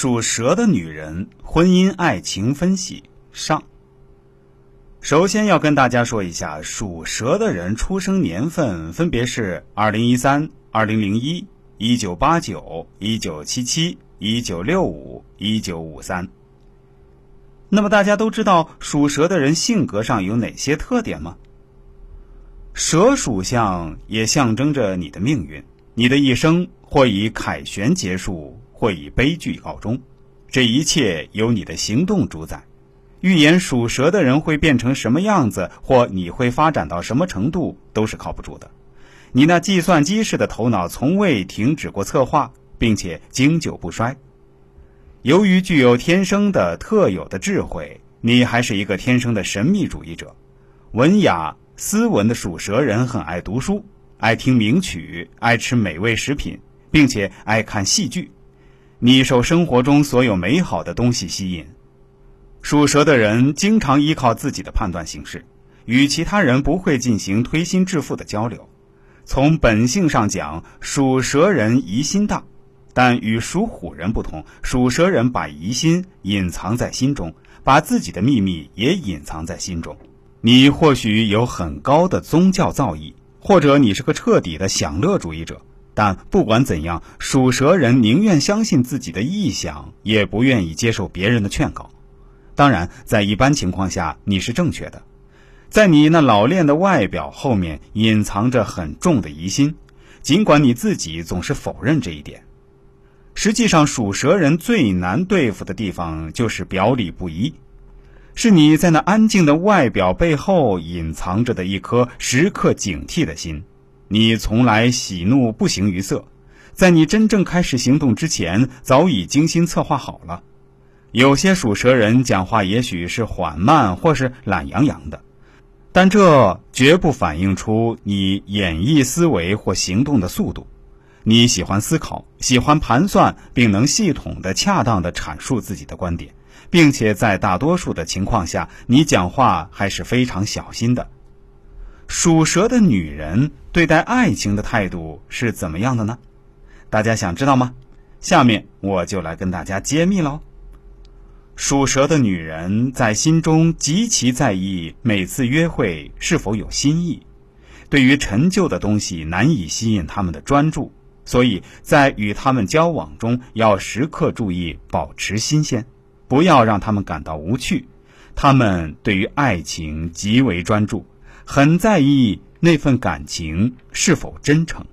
属蛇的女人婚姻爱情分析上。首先要跟大家说一下，属蛇的人出生年份分别是二零一三、二零零一、一九八九、一九七七、一九六五、一九五三。那么大家都知道属蛇的人性格上有哪些特点吗？蛇属相也象征着你的命运，你的一生或以凯旋结束。会以悲剧告终，这一切由你的行动主宰。预言属蛇的人会变成什么样子，或你会发展到什么程度，都是靠不住的。你那计算机式的头脑从未停止过策划，并且经久不衰。由于具有天生的特有的智慧，你还是一个天生的神秘主义者。文雅斯文的属蛇人很爱读书，爱听名曲，爱吃美味食品，并且爱看戏剧。你受生活中所有美好的东西吸引，属蛇的人经常依靠自己的判断行事，与其他人不会进行推心置腹的交流。从本性上讲，属蛇人疑心大，但与属虎人不同，属蛇人把疑心隐藏在心中，把自己的秘密也隐藏在心中。你或许有很高的宗教造诣，或者你是个彻底的享乐主义者。但不管怎样，属蛇人宁愿相信自己的臆想，也不愿意接受别人的劝告。当然，在一般情况下，你是正确的。在你那老练的外表后面，隐藏着很重的疑心，尽管你自己总是否认这一点。实际上，属蛇人最难对付的地方就是表里不一，是你在那安静的外表背后隐藏着的一颗时刻警惕的心。你从来喜怒不形于色，在你真正开始行动之前，早已精心策划好了。有些属蛇人讲话也许是缓慢或是懒洋洋的，但这绝不反映出你演绎思维或行动的速度。你喜欢思考，喜欢盘算，并能系统的、恰当的阐述自己的观点，并且在大多数的情况下，你讲话还是非常小心的。属蛇的女人对待爱情的态度是怎么样的呢？大家想知道吗？下面我就来跟大家揭秘喽。属蛇的女人在心中极其在意每次约会是否有新意，对于陈旧的东西难以吸引他们的专注，所以在与他们交往中要时刻注意保持新鲜，不要让他们感到无趣。他们对于爱情极为专注。很在意那份感情是否真诚。